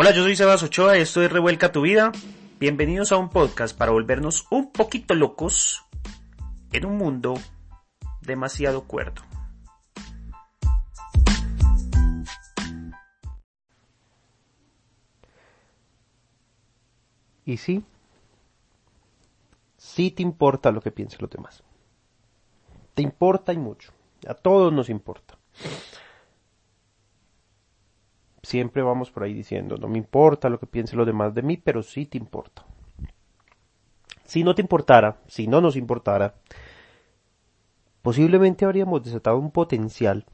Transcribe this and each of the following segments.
Hola, yo soy Sebas Ochoa esto es Revuelca tu vida. Bienvenidos a un podcast para volvernos un poquito locos en un mundo demasiado cuerdo. Y sí, sí te importa lo que piensen los demás. Te importa y mucho. A todos nos importa. Siempre vamos por ahí diciendo, no me importa lo que piensen los demás de mí, pero sí te importa. Si no te importara, si no nos importara, posiblemente habríamos desatado un potencial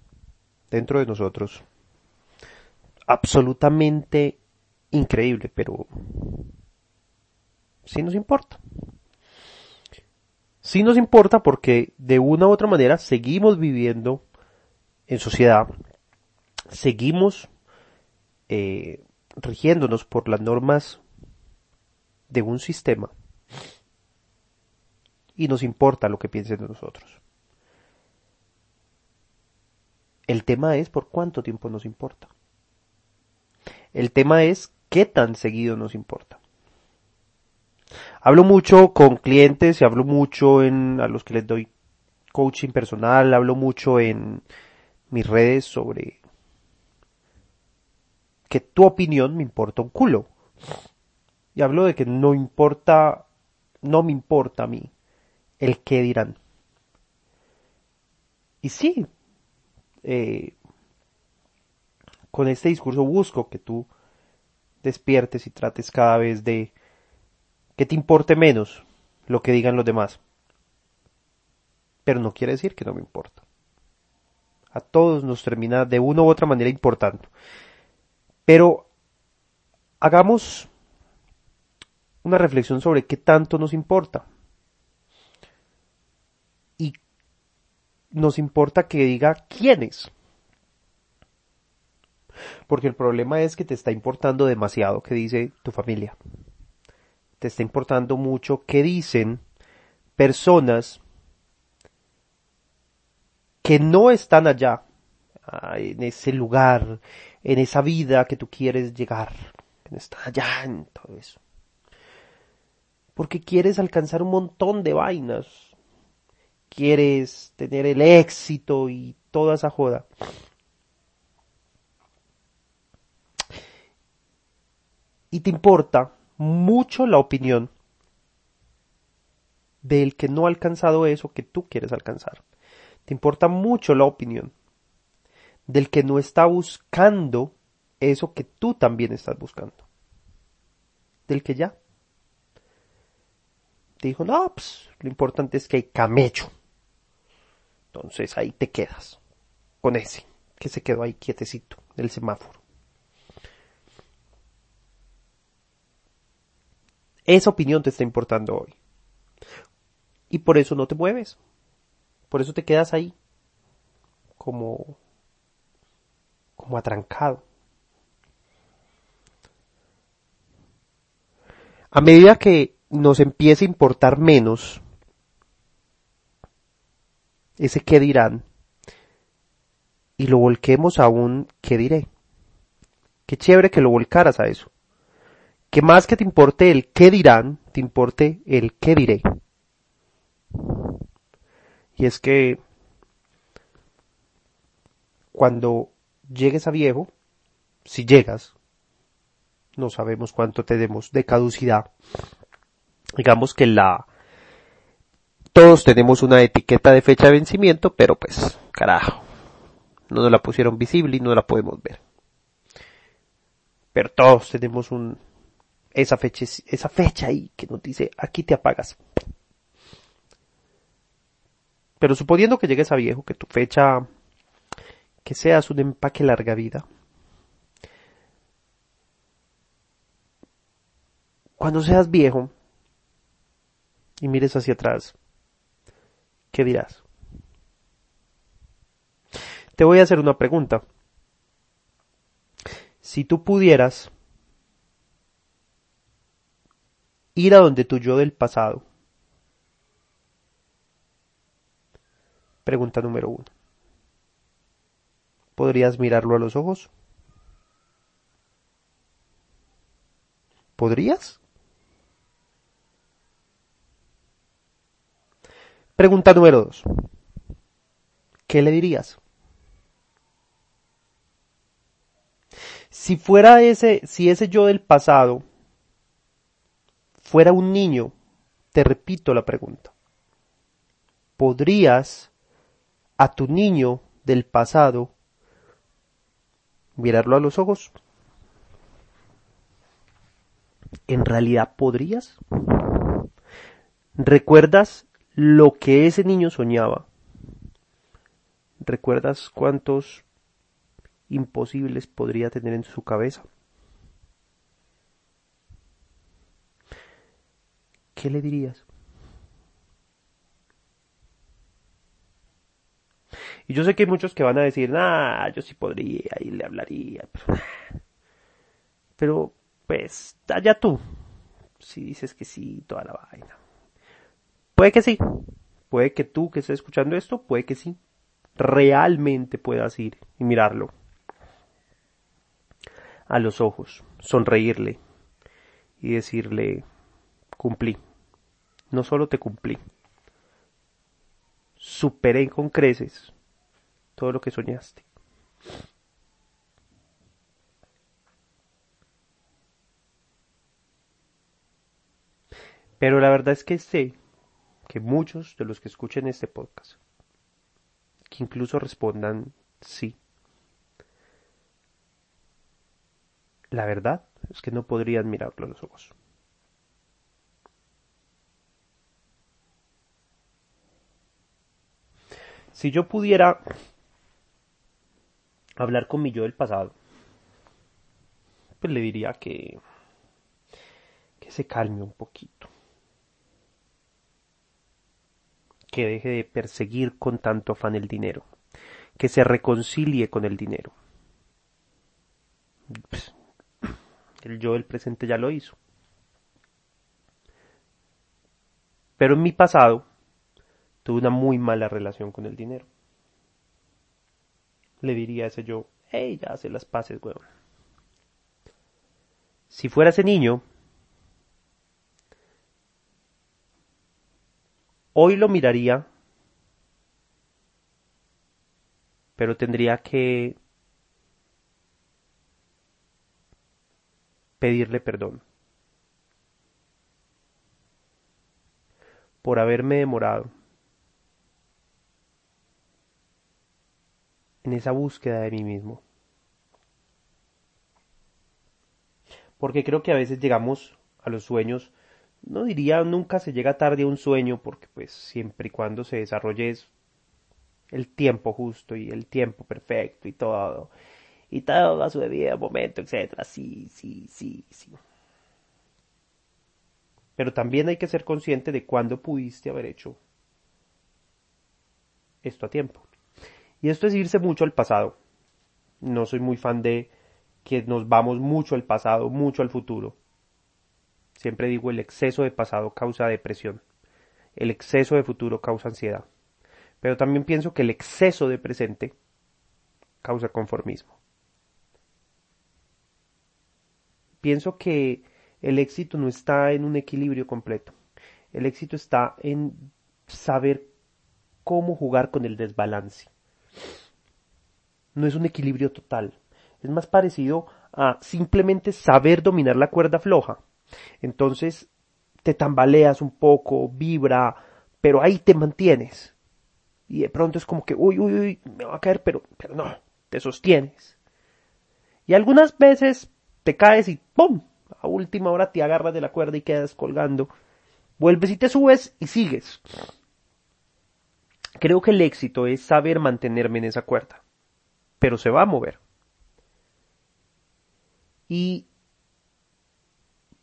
dentro de nosotros absolutamente increíble, pero sí nos importa. Sí nos importa porque de una u otra manera seguimos viviendo en sociedad, seguimos eh, rigiéndonos por las normas de un sistema y nos importa lo que piensen de nosotros. El tema es por cuánto tiempo nos importa. El tema es qué tan seguido nos importa. Hablo mucho con clientes y hablo mucho en, a los que les doy coaching personal, hablo mucho en mis redes sobre que tu opinión me importa un culo. Y hablo de que no importa, no me importa a mí el qué dirán. Y sí, eh, con este discurso busco que tú despiertes y trates cada vez de que te importe menos lo que digan los demás. Pero no quiere decir que no me importa. A todos nos termina de una u otra manera importando. Pero hagamos una reflexión sobre qué tanto nos importa. Y nos importa que diga quiénes. Porque el problema es que te está importando demasiado qué dice tu familia. Te está importando mucho qué dicen personas que no están allá, en ese lugar, en esa vida que tú quieres llegar, que no está allá en todo eso. Porque quieres alcanzar un montón de vainas. Quieres tener el éxito y toda esa joda. Y te importa mucho la opinión del que no ha alcanzado eso que tú quieres alcanzar. Te importa mucho la opinión del que no está buscando eso que tú también estás buscando. Del que ya. Te dijo, no, pues lo importante es que hay camello. Entonces ahí te quedas. Con ese, que se quedó ahí quietecito, del semáforo. Esa opinión te está importando hoy. Y por eso no te mueves. Por eso te quedas ahí. Como como atrancado. A medida que nos empiece a importar menos ese qué dirán y lo volquemos a un qué diré. Qué chévere que lo volcaras a eso. Que más que te importe el qué dirán, te importe el qué diré. Y es que cuando llegues a viejo, si llegas, no sabemos cuánto tenemos de caducidad. Digamos que la, todos tenemos una etiqueta de fecha de vencimiento, pero pues, carajo, no nos la pusieron visible y no la podemos ver. Pero todos tenemos un, esa fecha, esa fecha ahí que nos dice, aquí te apagas. Pero suponiendo que llegues a viejo, que tu fecha que seas un empaque larga vida. Cuando seas viejo y mires hacia atrás, ¿qué dirás? Te voy a hacer una pregunta. Si tú pudieras ir a donde tu yo del pasado, pregunta número uno. ¿Podrías mirarlo a los ojos? ¿Podrías? Pregunta número dos. ¿Qué le dirías? Si fuera ese, si ese yo del pasado fuera un niño, te repito la pregunta. ¿Podrías a tu niño del pasado mirarlo a los ojos? ¿En realidad podrías? ¿Recuerdas lo que ese niño soñaba? ¿Recuerdas cuántos imposibles podría tener en su cabeza? ¿Qué le dirías? Y yo sé que hay muchos que van a decir, ah, yo sí podría y le hablaría. Pero, pero pues, allá tú. Si dices que sí, toda la vaina. Puede que sí. Puede que tú que estés escuchando esto, puede que sí. Realmente puedas ir y mirarlo. A los ojos, sonreírle y decirle, cumplí. No solo te cumplí, superé con creces todo lo que soñaste. Pero la verdad es que sé que muchos de los que escuchen este podcast, que incluso respondan sí, la verdad es que no podrían mirarlo a los ojos. Si yo pudiera hablar con mi yo del pasado, pues le diría que, que se calme un poquito. Que deje de perseguir con tanto afán el dinero. Que se reconcilie con el dinero. Pues, el yo del presente ya lo hizo. Pero en mi pasado tuve una muy mala relación con el dinero le diría ese yo, hey, ya hace las paces, weón. Si fuera ese niño, hoy lo miraría, pero tendría que pedirle perdón por haberme demorado en esa búsqueda de mí mismo. Porque creo que a veces llegamos a los sueños, no diría nunca se llega tarde a un sueño, porque pues siempre y cuando se desarrolle el tiempo justo y el tiempo perfecto y todo, y todo a su debido momento, etcétera, sí, sí, sí, sí. Pero también hay que ser consciente de cuándo pudiste haber hecho esto a tiempo. Y esto es irse mucho al pasado. No soy muy fan de que nos vamos mucho al pasado, mucho al futuro. Siempre digo el exceso de pasado causa depresión. El exceso de futuro causa ansiedad. Pero también pienso que el exceso de presente causa conformismo. Pienso que el éxito no está en un equilibrio completo. El éxito está en saber cómo jugar con el desbalance no es un equilibrio total. Es más parecido a simplemente saber dominar la cuerda floja. Entonces te tambaleas un poco, vibra, pero ahí te mantienes. Y de pronto es como que, uy, uy, uy, me va a caer, pero, pero no, te sostienes. Y algunas veces te caes y ¡pum! A última hora te agarras de la cuerda y quedas colgando. Vuelves y te subes y sigues. Creo que el éxito es saber mantenerme en esa cuerda pero se va a mover. Y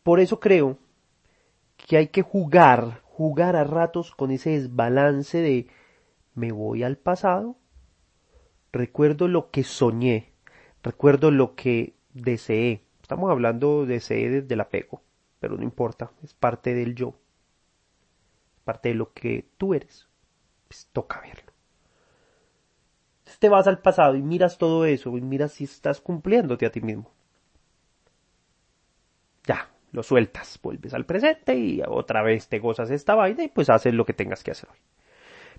por eso creo que hay que jugar, jugar a ratos con ese desbalance de me voy al pasado, recuerdo lo que soñé, recuerdo lo que deseé. Estamos hablando de deseé desde el apego, pero no importa, es parte del yo, parte de lo que tú eres. Pues toca verlo te vas al pasado y miras todo eso y miras si estás cumpliéndote a ti mismo. Ya, lo sueltas, vuelves al presente y otra vez te gozas esta vaina y pues haces lo que tengas que hacer hoy.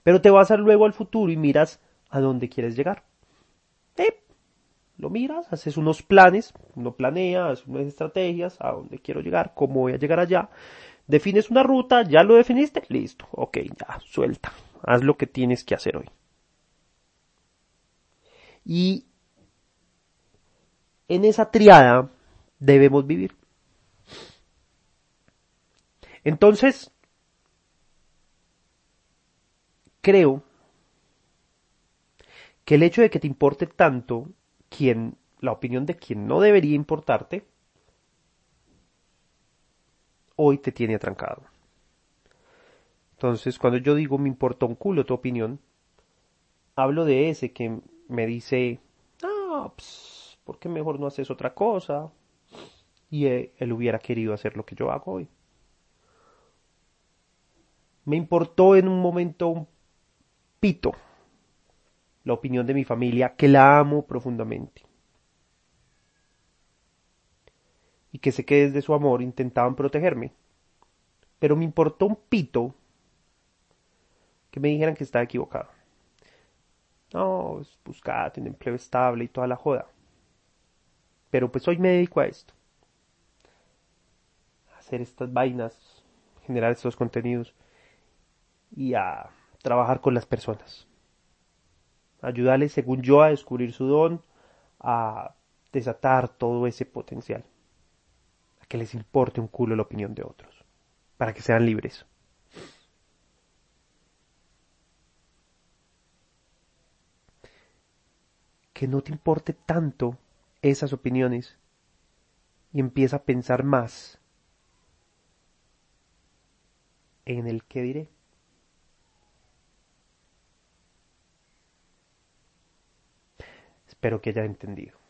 Pero te vas luego al futuro y miras a dónde quieres llegar. Lo miras, haces unos planes, uno planea, unas estrategias, a dónde quiero llegar, cómo voy a llegar allá. Defines una ruta, ya lo definiste, listo, ok, ya, suelta, haz lo que tienes que hacer hoy. Y en esa triada debemos vivir. Entonces, creo que el hecho de que te importe tanto quien, la opinión de quien no debería importarte, hoy te tiene atrancado. Entonces, cuando yo digo me importa un culo tu opinión, hablo de ese que me dice, ah, pues, ¿por qué mejor no haces otra cosa? Y él hubiera querido hacer lo que yo hago hoy. Me importó en un momento un pito la opinión de mi familia, que la amo profundamente. Y que sé que desde su amor intentaban protegerme. Pero me importó un pito que me dijeran que estaba equivocado. No, buscate un empleo estable y toda la joda. Pero pues hoy me dedico a esto. A hacer estas vainas, generar estos contenidos y a trabajar con las personas. Ayudarles, según yo, a descubrir su don, a desatar todo ese potencial. A que les importe un culo la opinión de otros. Para que sean libres. Que no te importe tanto esas opiniones y empieza a pensar más en el que diré. Espero que haya entendido.